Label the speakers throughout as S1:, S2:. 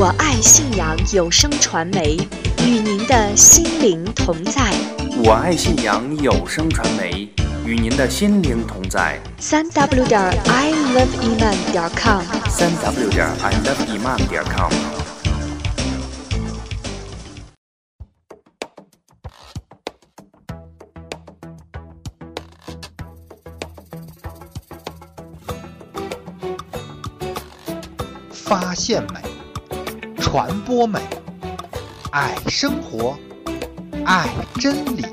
S1: 我爱信阳有声传媒，与您的心灵同在。
S2: 我爱信阳有声传媒，与您的心灵同在。
S1: 三 w 点 i love iman 点 com，
S2: 三 w 点 i love iman 点 com。
S3: 发现美，传播美，爱生活，爱真理，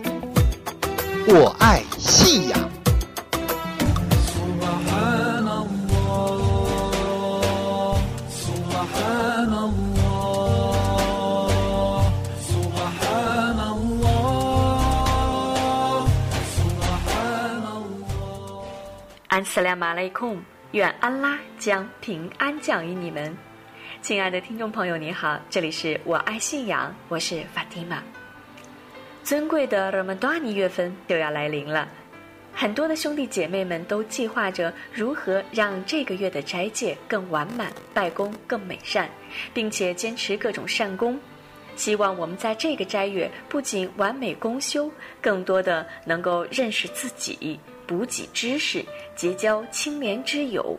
S3: 我爱信仰。
S4: 巴安拉，苏拉，苏，苏。
S5: 安斯俩马雷孔，愿安拉将平安降于你们。亲爱的听众朋友，你好，这里是我爱信仰，我是法蒂玛。尊贵的 Ramadan 月份就要来临了，很多的兄弟姐妹们都计划着如何让这个月的斋戒更完满，拜功更美善，并且坚持各种善功。希望我们在这个斋月不仅完美公修，更多的能够认识自己，补给知识，结交清廉之友。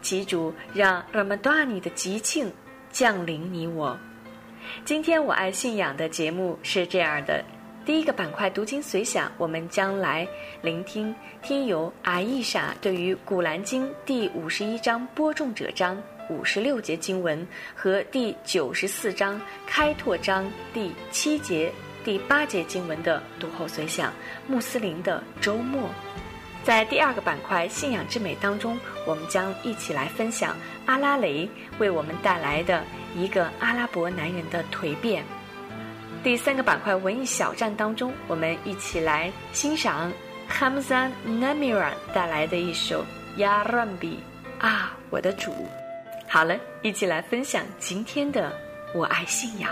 S5: 祈主让 Ramadan 的吉庆降临你我。今天我爱信仰的节目是这样的：第一个板块读经随想，我们将来聆听听友阿伊莎对于《古兰经》第五十一章播种者章五十六节经文和第九十四章开拓章第七节、第八节经文的读后随想。穆斯林的周末。在第二个板块“信仰之美”当中，我们将一起来分享阿拉蕾为我们带来的一个阿拉伯男人的蜕变。第三个板块“文艺小站”当中，我们一起来欣赏 Hamza Namira 带来的一首《Ya Rabbi》啊，我的主。好了，一起来分享今天的“我爱信仰”。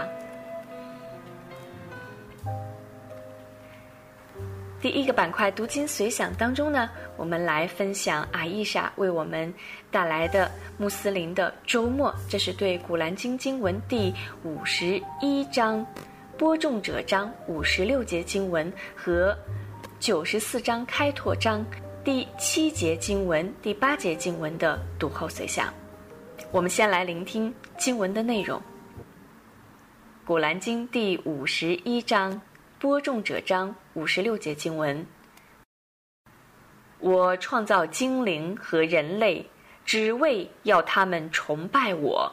S5: 第一个板块读经随想当中呢，我们来分享阿伊莎为我们带来的穆斯林的周末。这是对《古兰经》经文第五十一章播种者章五十六节经文和九十四章开拓章第七节经文、第八节经文的读后随想。我们先来聆听经文的内容，《古兰经》第五十一章。播种者章五十六节经文：我创造精灵和人类，只为要他们崇拜我。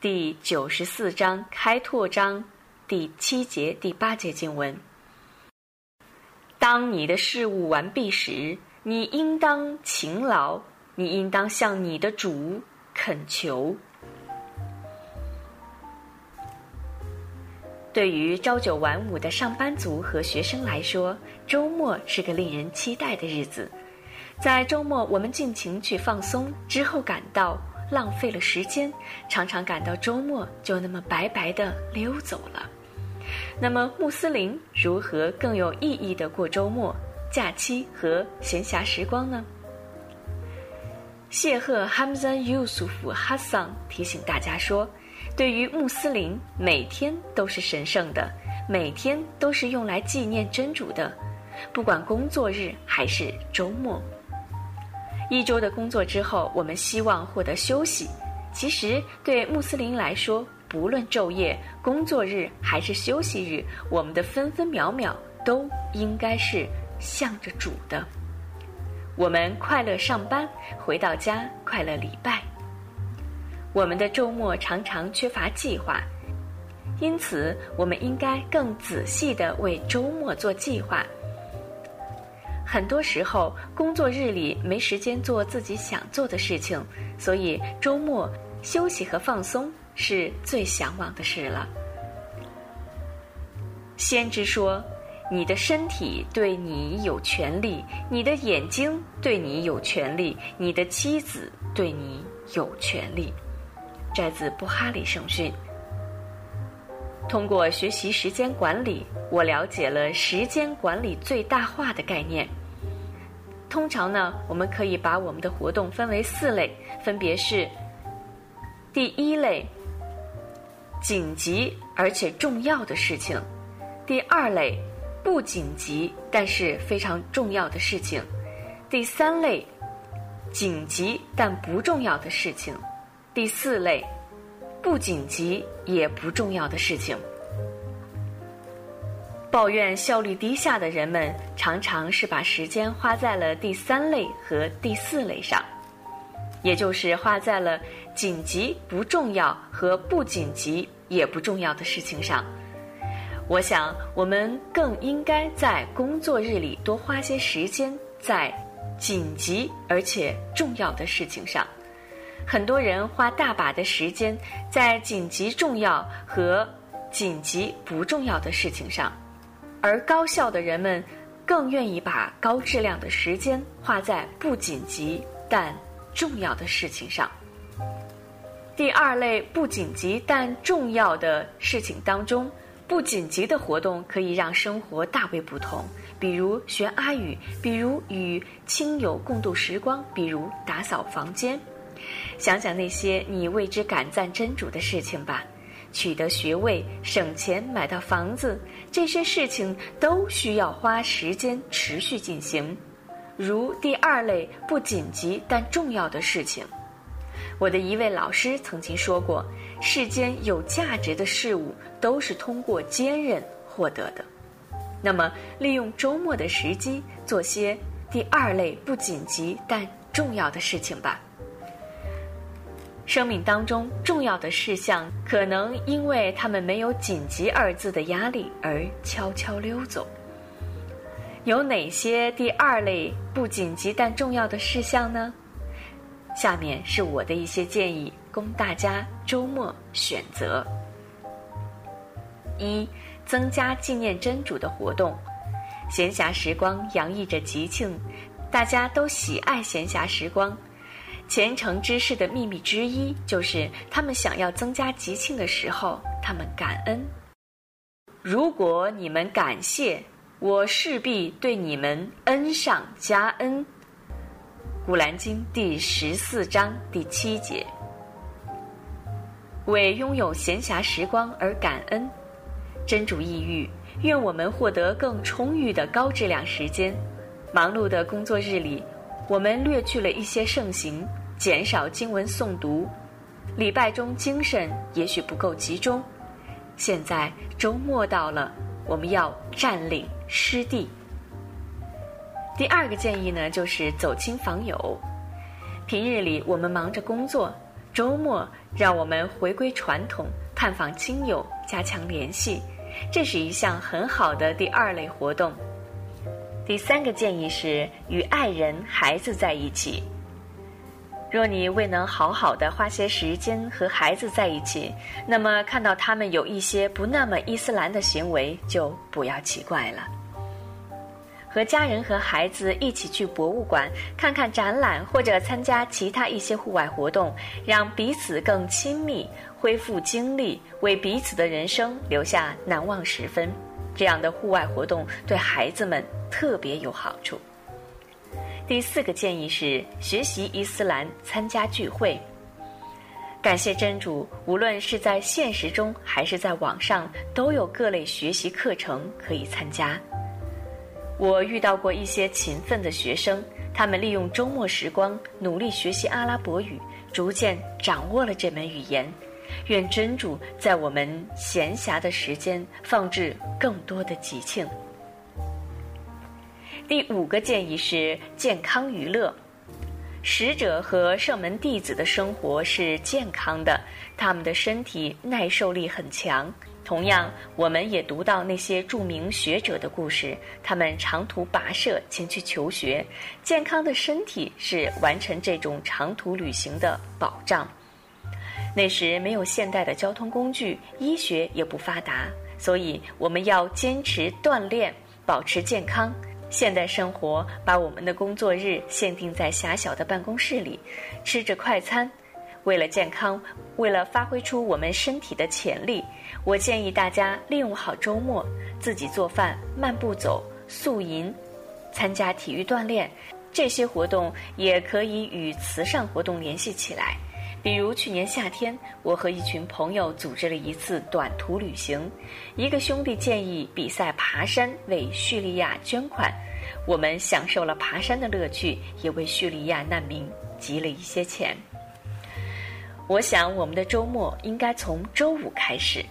S5: 第九十四章开拓章第七节、第八节经文：当你的事务完毕时，你应当勤劳，你应当向你的主恳求。对于朝九晚五的上班族和学生来说，周末是个令人期待的日子。在周末，我们尽情去放松，之后感到浪费了时间，常常感到周末就那么白白的溜走了。那么，穆斯林如何更有意义的过周末、假期和闲暇时光呢？谢赫哈姆赞尤苏夫哈桑提醒大家说。对于穆斯林，每天都是神圣的，每天都是用来纪念真主的，不管工作日还是周末。一周的工作之后，我们希望获得休息。其实，对穆斯林来说，不论昼夜、工作日还是休息日，我们的分分秒秒都应该是向着主的。我们快乐上班，回到家快乐礼拜。我们的周末常常缺乏计划，因此我们应该更仔细地为周末做计划。很多时候，工作日里没时间做自己想做的事情，所以周末休息和放松是最向往的事了。先知说：“你的身体对你有权利，你的眼睛对你有权利，你的妻子对你有权利。”摘自布哈里圣训。通过学习时间管理，我了解了时间管理最大化的概念。通常呢，我们可以把我们的活动分为四类，分别是第一类紧急而且重要的事情；第二类不紧急但是非常重要的事情；第三类紧急但不重要的事情；第四类不紧急也不重要的事情。抱怨效率低下的人们，常常是把时间花在了第三类和第四类上，也就是花在了紧急不重要和不紧急也不重要的事情上。我想，我们更应该在工作日里多花些时间在紧急而且重要的事情上。很多人花大把的时间在紧急重要和紧急不重要的事情上。而高效的人们更愿意把高质量的时间花在不紧急但重要的事情上。第二类不紧急但重要的事情当中，不紧急的活动可以让生活大为不同，比如学阿语，比如与亲友共度时光，比如打扫房间。想想那些你为之感赞真主的事情吧。取得学位、省钱买到房子，这些事情都需要花时间持续进行。如第二类不紧急但重要的事情，我的一位老师曾经说过：世间有价值的事物都是通过坚韧获得的。那么，利用周末的时机做些第二类不紧急但重要的事情吧。生命当中重要的事项，可能因为他们没有“紧急”二字的压力而悄悄溜走。有哪些第二类不紧急但重要的事项呢？下面是我的一些建议，供大家周末选择：一、增加纪念真主的活动。闲暇时光洋溢着吉庆，大家都喜爱闲暇时光。虔诚之士的秘密之一，就是他们想要增加吉庆的时候，他们感恩。如果你们感谢，我势必对你们恩上加恩。古兰经第十四章第七节。为拥有闲暇时光而感恩，真主意欲愿我们获得更充裕的高质量时间。忙碌的工作日里，我们略去了一些盛行。减少经文诵读，礼拜中精神也许不够集中。现在周末到了，我们要占领湿地。第二个建议呢，就是走亲访友。平日里我们忙着工作，周末让我们回归传统，探访亲友，加强联系，这是一项很好的第二类活动。第三个建议是与爱人、孩子在一起。若你未能好好的花些时间和孩子在一起，那么看到他们有一些不那么伊斯兰的行为，就不要奇怪了。和家人和孩子一起去博物馆看看展览，或者参加其他一些户外活动，让彼此更亲密，恢复精力，为彼此的人生留下难忘时分。这样的户外活动对孩子们特别有好处。第四个建议是学习伊斯兰，参加聚会。感谢真主，无论是在现实中还是在网上，都有各类学习课程可以参加。我遇到过一些勤奋的学生，他们利用周末时光努力学习阿拉伯语，逐渐掌握了这门语言。愿真主在我们闲暇的时间放置更多的吉庆。第五个建议是健康娱乐。使者和圣门弟子的生活是健康的，他们的身体耐受力很强。同样，我们也读到那些著名学者的故事，他们长途跋涉前去求学。健康的身体是完成这种长途旅行的保障。那时没有现代的交通工具，医学也不发达，所以我们要坚持锻炼，保持健康。现代生活把我们的工作日限定在狭小的办公室里，吃着快餐。为了健康，为了发挥出我们身体的潜力，我建议大家利用好周末，自己做饭、慢步走、素营、参加体育锻炼。这些活动也可以与慈善活动联系起来，比如去年夏天，我和一群朋友组织了一次短途旅行。一个兄弟建议比赛爬山，为叙利亚捐款。我们享受了爬山的乐趣，也为叙利亚难民集了一些钱。我想，我们的周末应该从周五开始。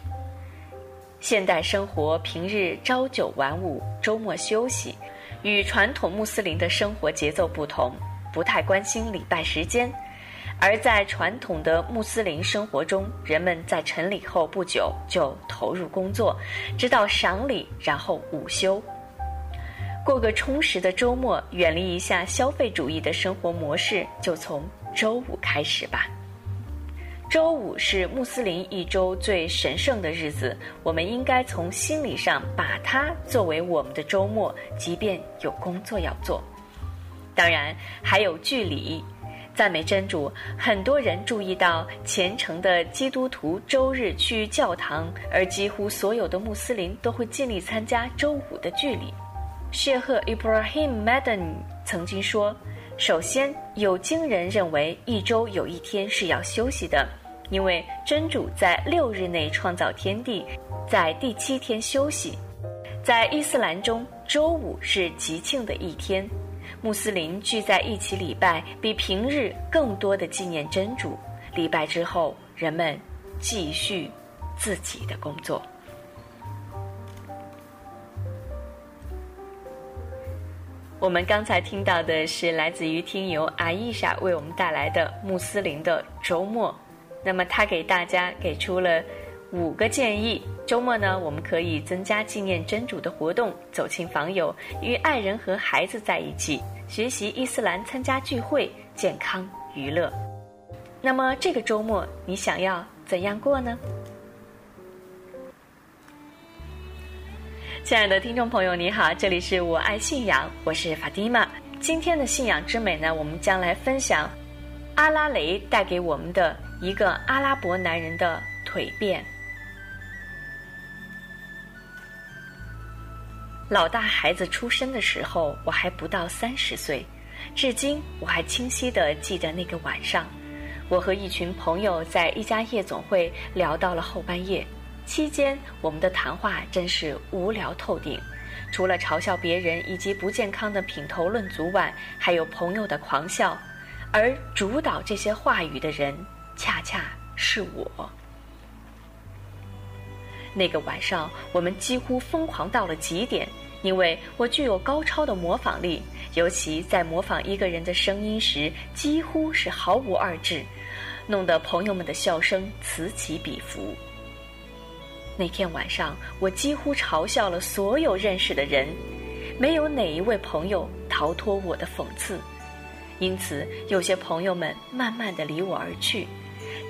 S5: 现代生活平日朝九晚五，周末休息，与传统穆斯林的生活节奏不同，不太关心礼拜时间。而在传统的穆斯林生活中，人们在晨礼后不久就投入工作，直到赏礼，然后午休。过个充实的周末，远离一下消费主义的生活模式，就从周五开始吧。周五是穆斯林一周最神圣的日子，我们应该从心理上把它作为我们的周末，即便有工作要做。当然，还有距离。赞美真主，很多人注意到虔诚的基督徒周日去教堂，而几乎所有的穆斯林都会尽力参加周五的聚礼。谢赫 Ibrahim Madden 曾经说：“首先，有经人认为一周有一天是要休息的。”因为真主在六日内创造天地，在第七天休息。在伊斯兰中，周五是吉庆的一天，穆斯林聚在一起礼拜，比平日更多的纪念真主。礼拜之后，人们继续自己的工作。我们刚才听到的是来自于听友阿伊莎为我们带来的穆斯林的周末。那么他给大家给出了五个建议：周末呢，我们可以增加纪念真主的活动，走亲访友，与爱人和孩子在一起，学习伊斯兰，参加聚会，健康娱乐。那么这个周末你想要怎样过呢？亲爱的听众朋友，你好，这里是我爱信仰，我是法蒂玛。今天的信仰之美呢，我们将来分享阿拉蕾带给我们的。一个阿拉伯男人的蜕变。老大孩子出生的时候，我还不到三十岁。至今，我还清晰的记得那个晚上，我和一群朋友在一家夜总会聊到了后半夜。期间，我们的谈话真是无聊透顶，除了嘲笑别人以及不健康的品头论足外，还有朋友的狂笑。而主导这些话语的人。恰恰是我。那个晚上，我们几乎疯狂到了极点，因为我具有高超的模仿力，尤其在模仿一个人的声音时，几乎是毫无二致，弄得朋友们的笑声此起彼伏。那天晚上，我几乎嘲笑了所有认识的人，没有哪一位朋友逃脱我的讽刺，因此有些朋友们慢慢的离我而去。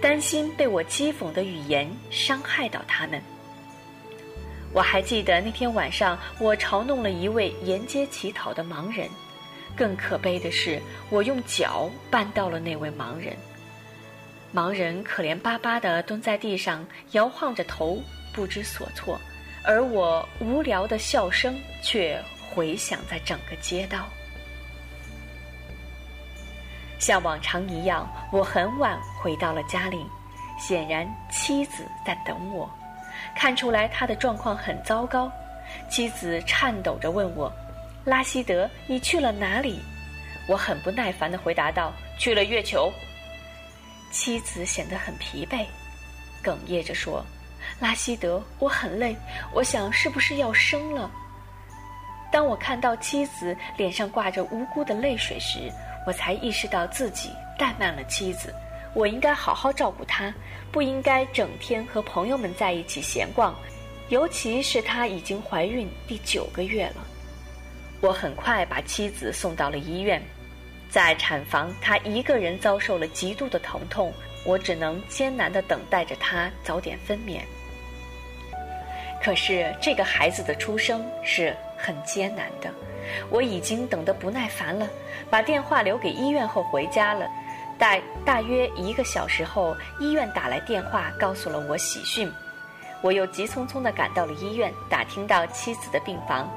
S5: 担心被我讥讽的语言伤害到他们。我还记得那天晚上，我嘲弄了一位沿街乞讨的盲人。更可悲的是，我用脚绊到了那位盲人。盲人可怜巴巴地蹲在地上，摇晃着头，不知所措，而我无聊的笑声却回响在整个街道。像往常一样，我很晚回到了家里，显然妻子在等我。看出来他的状况很糟糕，妻子颤抖着问我：“拉希德，你去了哪里？”我很不耐烦地回答道：“去了月球。”妻子显得很疲惫，哽咽着说：“拉希德，我很累，我想是不是要生了？”当我看到妻子脸上挂着无辜的泪水时，我才意识到自己怠慢了妻子，我应该好好照顾她，不应该整天和朋友们在一起闲逛，尤其是她已经怀孕第九个月了。我很快把妻子送到了医院，在产房，她一个人遭受了极度的疼痛，我只能艰难地等待着她早点分娩。可是这个孩子的出生是很艰难的。我已经等得不耐烦了，把电话留给医院后回家了。大大约一个小时后，医院打来电话，告诉了我喜讯。我又急匆匆地赶到了医院，打听到妻子的病房，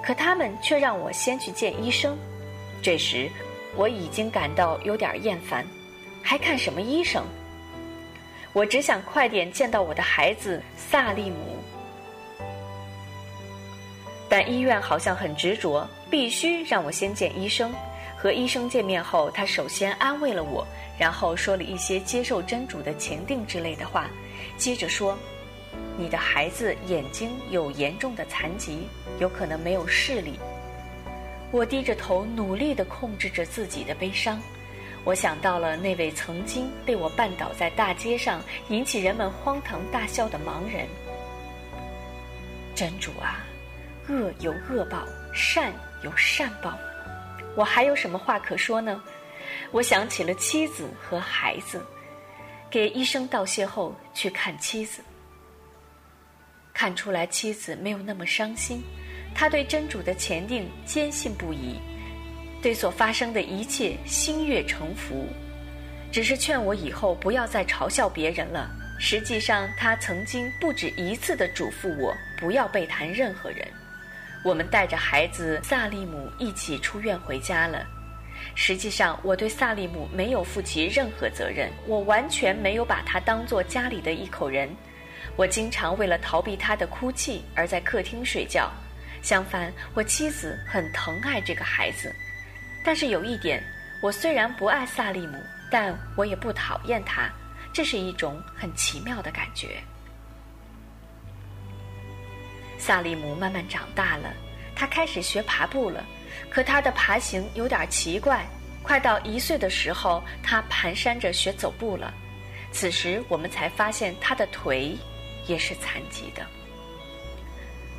S5: 可他们却让我先去见医生。这时，我已经感到有点厌烦，还看什么医生？我只想快点见到我的孩子萨利姆。但医院好像很执着，必须让我先见医生。和医生见面后，他首先安慰了我，然后说了一些接受真主的前定之类的话，接着说：“你的孩子眼睛有严重的残疾，有可能没有视力。”我低着头，努力地控制着自己的悲伤。我想到了那位曾经被我绊倒在大街上，引起人们荒唐大笑的盲人。真主啊！恶有恶报，善有善报，我还有什么话可说呢？我想起了妻子和孩子，给医生道谢后去看妻子，看出来妻子没有那么伤心，她对真主的前定坚信不疑，对所发生的一切心悦诚服，只是劝我以后不要再嘲笑别人了。实际上，她曾经不止一次的嘱咐我不要背谈任何人。我们带着孩子萨利姆一起出院回家了。实际上，我对萨利姆没有负起任何责任，我完全没有把他当做家里的一口人。我经常为了逃避他的哭泣而在客厅睡觉。相反，我妻子很疼爱这个孩子。但是有一点，我虽然不爱萨利姆，但我也不讨厌他。这是一种很奇妙的感觉。萨利姆慢慢长大了，他开始学爬步了，可他的爬行有点奇怪。快到一岁的时候，他蹒跚着学走步了。此时我们才发现他的腿也是残疾的。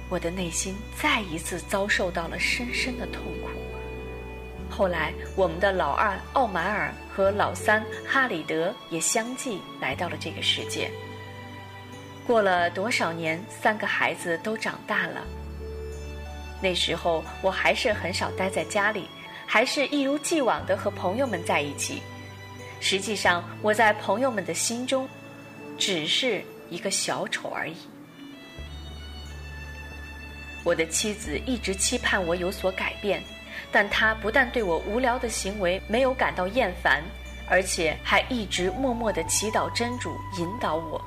S5: 我的内心再一次遭受到了深深的痛苦。后来，我们的老二奥马尔和老三哈里德也相继来到了这个世界。过了多少年，三个孩子都长大了。那时候我还是很少待在家里，还是一如既往的和朋友们在一起。实际上，我在朋友们的心中，只是一个小丑而已。我的妻子一直期盼我有所改变，但她不但对我无聊的行为没有感到厌烦，而且还一直默默的祈祷真主引导我。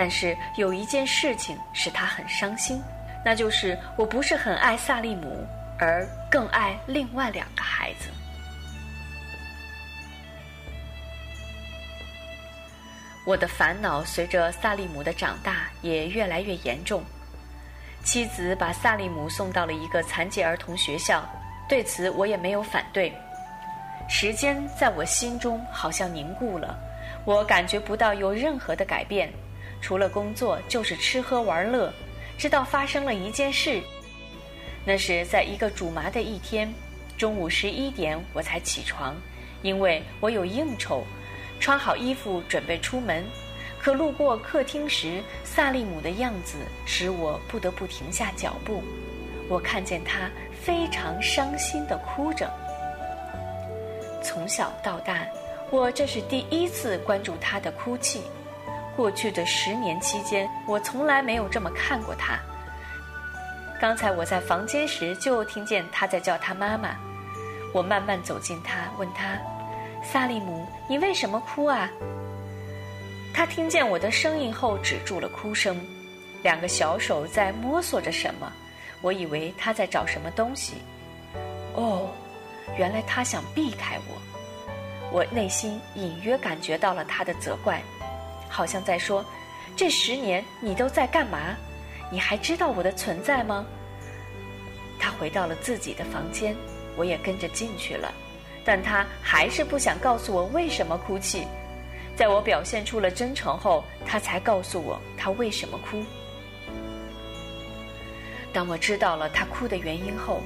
S5: 但是有一件事情使他很伤心，那就是我不是很爱萨利姆，而更爱另外两个孩子。我的烦恼随着萨利姆的长大也越来越严重。妻子把萨利姆送到了一个残疾儿童学校，对此我也没有反对。时间在我心中好像凝固了，我感觉不到有任何的改变。除了工作就是吃喝玩乐，直到发生了一件事。那是在一个煮麻的一天，中午十一点我才起床，因为我有应酬，穿好衣服准备出门。可路过客厅时，萨利姆的样子使我不得不停下脚步。我看见他非常伤心地哭着。从小到大，我这是第一次关注他的哭泣。过去的十年期间，我从来没有这么看过他。刚才我在房间时就听见他在叫他妈妈。我慢慢走近他，问他：“萨利姆，你为什么哭啊？”他听见我的声音后止住了哭声，两个小手在摸索着什么。我以为他在找什么东西。哦，原来他想避开我。我内心隐约感觉到了他的责怪。好像在说：“这十年你都在干嘛？你还知道我的存在吗？”他回到了自己的房间，我也跟着进去了，但他还是不想告诉我为什么哭泣。在我表现出了真诚后，他才告诉我他为什么哭。当我知道了他哭的原因后，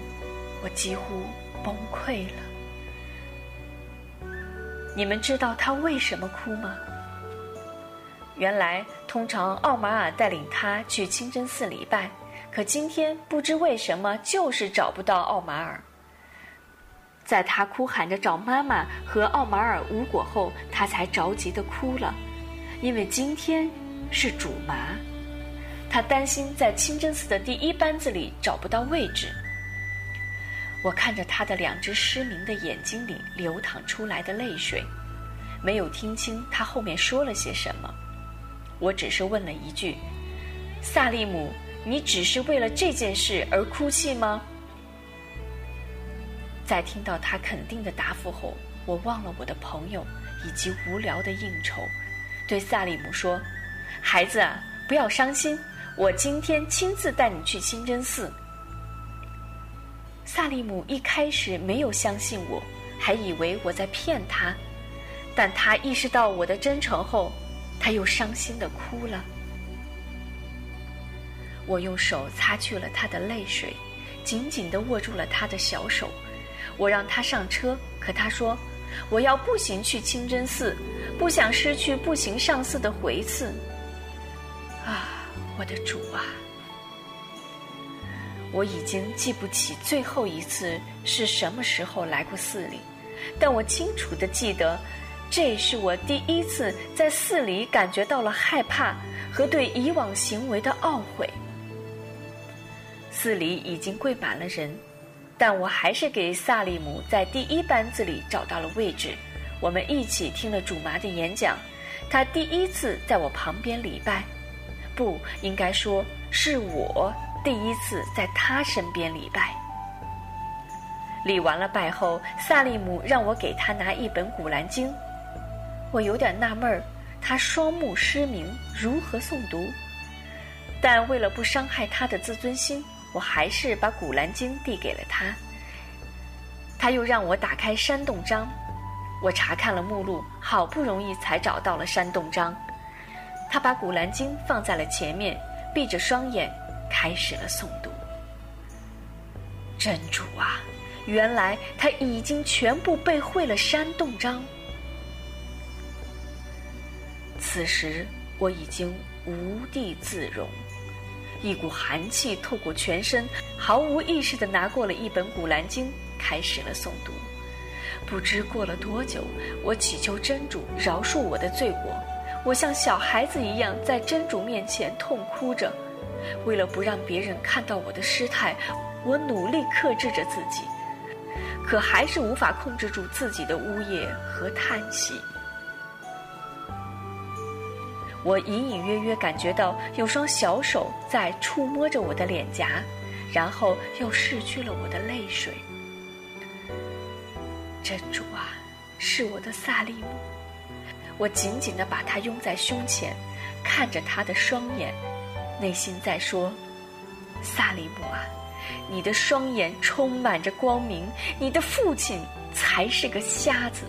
S5: 我几乎崩溃了。你们知道他为什么哭吗？原来，通常奥马尔带领他去清真寺礼拜，可今天不知为什么就是找不到奥马尔。在他哭喊着找妈妈和奥马尔无果后，他才着急的哭了，因为今天是主麻，他担心在清真寺的第一班子里找不到位置。我看着他的两只失明的眼睛里流淌出来的泪水，没有听清他后面说了些什么。我只是问了一句：“萨利姆，你只是为了这件事而哭泣吗？”在听到他肯定的答复后，我忘了我的朋友以及无聊的应酬，对萨利姆说：“孩子啊，不要伤心，我今天亲自带你去清真寺。”萨利姆一开始没有相信我，还以为我在骗他，但他意识到我的真诚后，他又伤心的哭了。我用手擦去了他的泪水，紧紧的握住了他的小手。我让他上车，可他说：“我要步行去清真寺，不想失去步行上寺的回次。”啊，我的主啊！我已经记不起最后一次是什么时候来过寺里，但我清楚的记得，这是我第一次在寺里感觉到了害怕和对以往行为的懊悔。寺里已经跪满了人。但我还是给萨利姆在第一班子里找到了位置，我们一起听了主麻的演讲。他第一次在我旁边礼拜，不应该说是我第一次在他身边礼拜。礼完了拜后，萨利姆让我给他拿一本《古兰经》，我有点纳闷儿，他双目失明，如何诵读？但为了不伤害他的自尊心。我还是把《古兰经》递给了他，他又让我打开《山洞章》，我查看了目录，好不容易才找到了《山洞章》。他把《古兰经》放在了前面，闭着双眼，开始了诵读。真主啊，原来他已经全部背会了《山洞章》。此时我已经无地自容。一股寒气透过全身，毫无意识地拿过了一本《古兰经》，开始了诵读。不知过了多久，我祈求真主饶恕我的罪过。我像小孩子一样在真主面前痛哭着。为了不让别人看到我的失态，我努力克制着自己，可还是无法控制住自己的呜咽和叹息。我隐隐约约感觉到有双小手在触摸着我的脸颊，然后又拭去了我的泪水。真主啊，是我的萨利姆！我紧紧地把他拥在胸前，看着他的双眼，内心在说：“萨利姆啊，你的双眼充满着光明，你的父亲才是个瞎子。”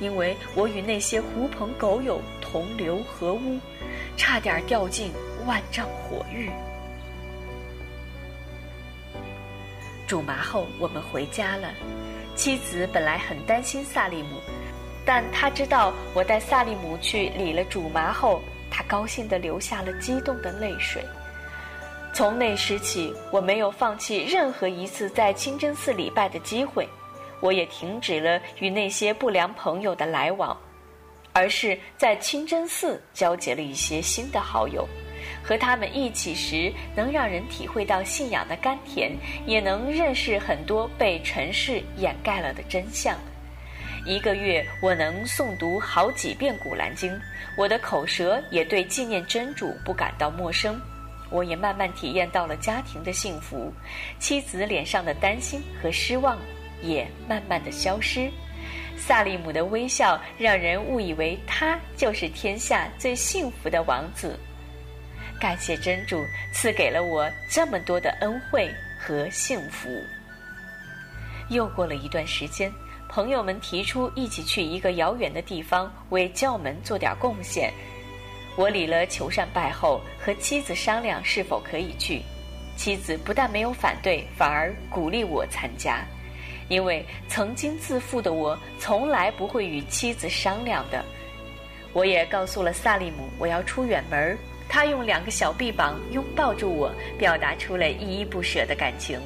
S5: 因为我与那些狐朋狗友同流合污，差点掉进万丈火狱。煮麻后，我们回家了。妻子本来很担心萨利姆，但他知道我带萨利姆去理了煮麻后，他高兴地流下了激动的泪水。从那时起，我没有放弃任何一次在清真寺礼拜的机会。我也停止了与那些不良朋友的来往，而是在清真寺交结了一些新的好友。和他们一起时，能让人体会到信仰的甘甜，也能认识很多被尘世掩盖了的真相。一个月，我能诵读好几遍《古兰经》，我的口舌也对纪念真主不感到陌生。我也慢慢体验到了家庭的幸福，妻子脸上的担心和失望。也慢慢的消失，萨利姆的微笑让人误以为他就是天下最幸福的王子。感谢真主赐给了我这么多的恩惠和幸福。又过了一段时间，朋友们提出一起去一个遥远的地方为教门做点贡献。我理了求善拜后，和妻子商量是否可以去。妻子不但没有反对，反而鼓励我参加。因为曾经自负的我，从来不会与妻子商量的。我也告诉了萨利姆，我要出远门。他用两个小臂膀拥抱住我，表达出了依依不舍的感情。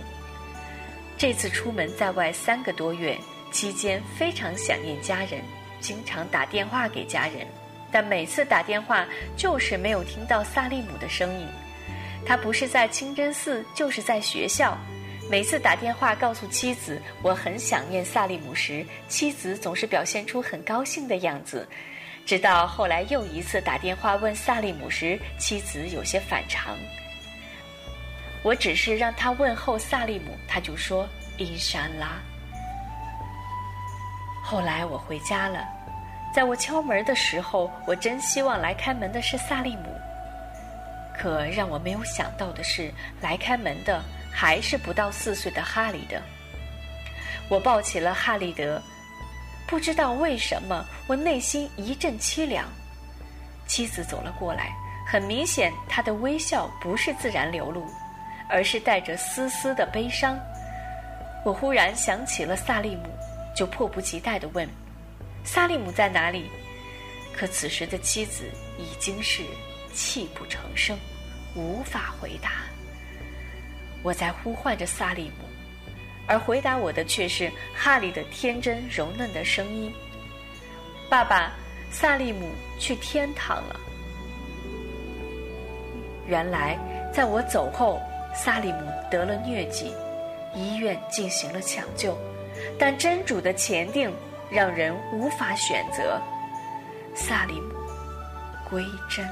S5: 这次出门在外三个多月，期间非常想念家人，经常打电话给家人，但每次打电话就是没有听到萨利姆的声音。他不是在清真寺，就是在学校。每次打电话告诉妻子我很想念萨利姆时，妻子总是表现出很高兴的样子，直到后来又一次打电话问萨利姆时，妻子有些反常。我只是让他问候萨利姆，他就说伊山拉。后来我回家了，在我敲门的时候，我真希望来开门的是萨利姆。可让我没有想到的是，来开门的还是不到四岁的哈里德。我抱起了哈利德，不知道为什么，我内心一阵凄凉。妻子走了过来，很明显，她的微笑不是自然流露，而是带着丝丝的悲伤。我忽然想起了萨利姆。就迫不及待地问：“萨利姆在哪里？”可此时的妻子已经是泣不成声，无法回答。我在呼唤着萨利姆，而回答我的却是哈利的天真柔嫩的声音：“爸爸，萨利姆去天堂了。”原来，在我走后，萨利姆得了疟疾，医院进行了抢救。但真主的前定让人无法选择，萨利姆归真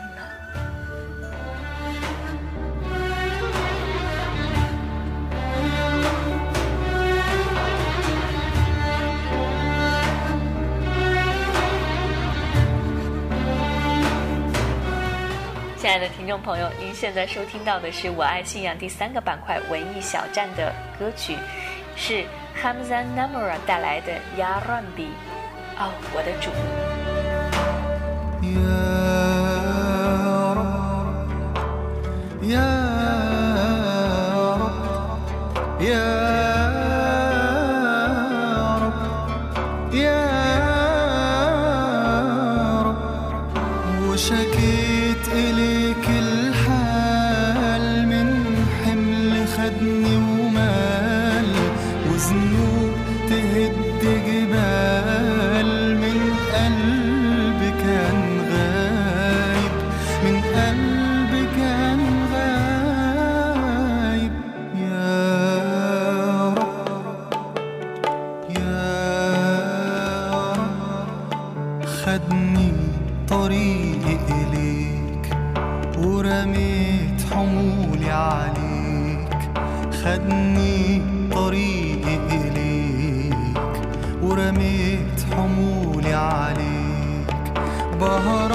S5: 亲爱的听众朋友，您现在收听到的是《我爱信仰》第三个板块文艺小站的歌曲，是。Hamza Namura 带来的 Ya Rabbi，哦，我的主。
S4: خدني طريقي إليك ورميت حمولي عليك. بهرب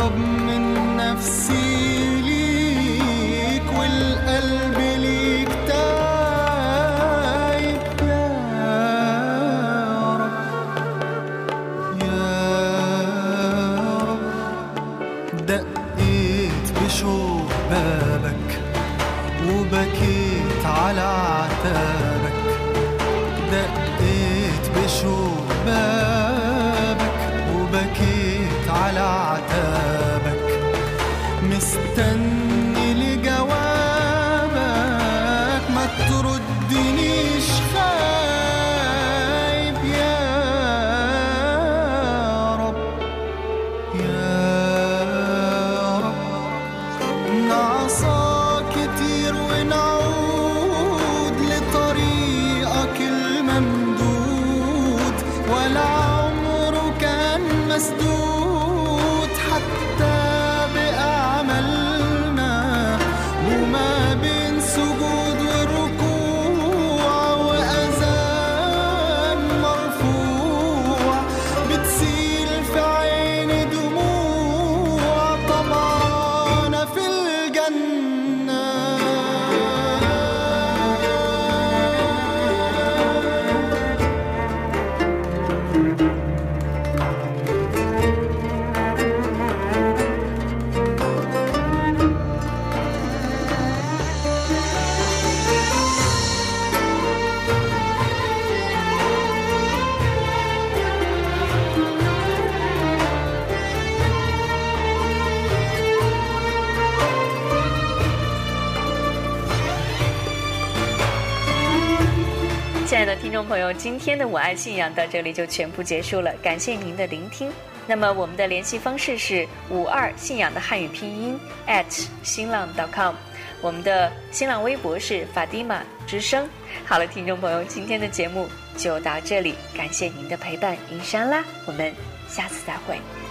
S5: 朋友，今天的我爱信仰到这里就全部结束了，感谢您的聆听。那么我们的联系方式是五二信仰的汉语拼音 at 新浪 .com，我们的新浪微博是法蒂玛之声。好了，听众朋友，今天的节目就到这里，感谢您的陪伴，云山啦，我们下次再会。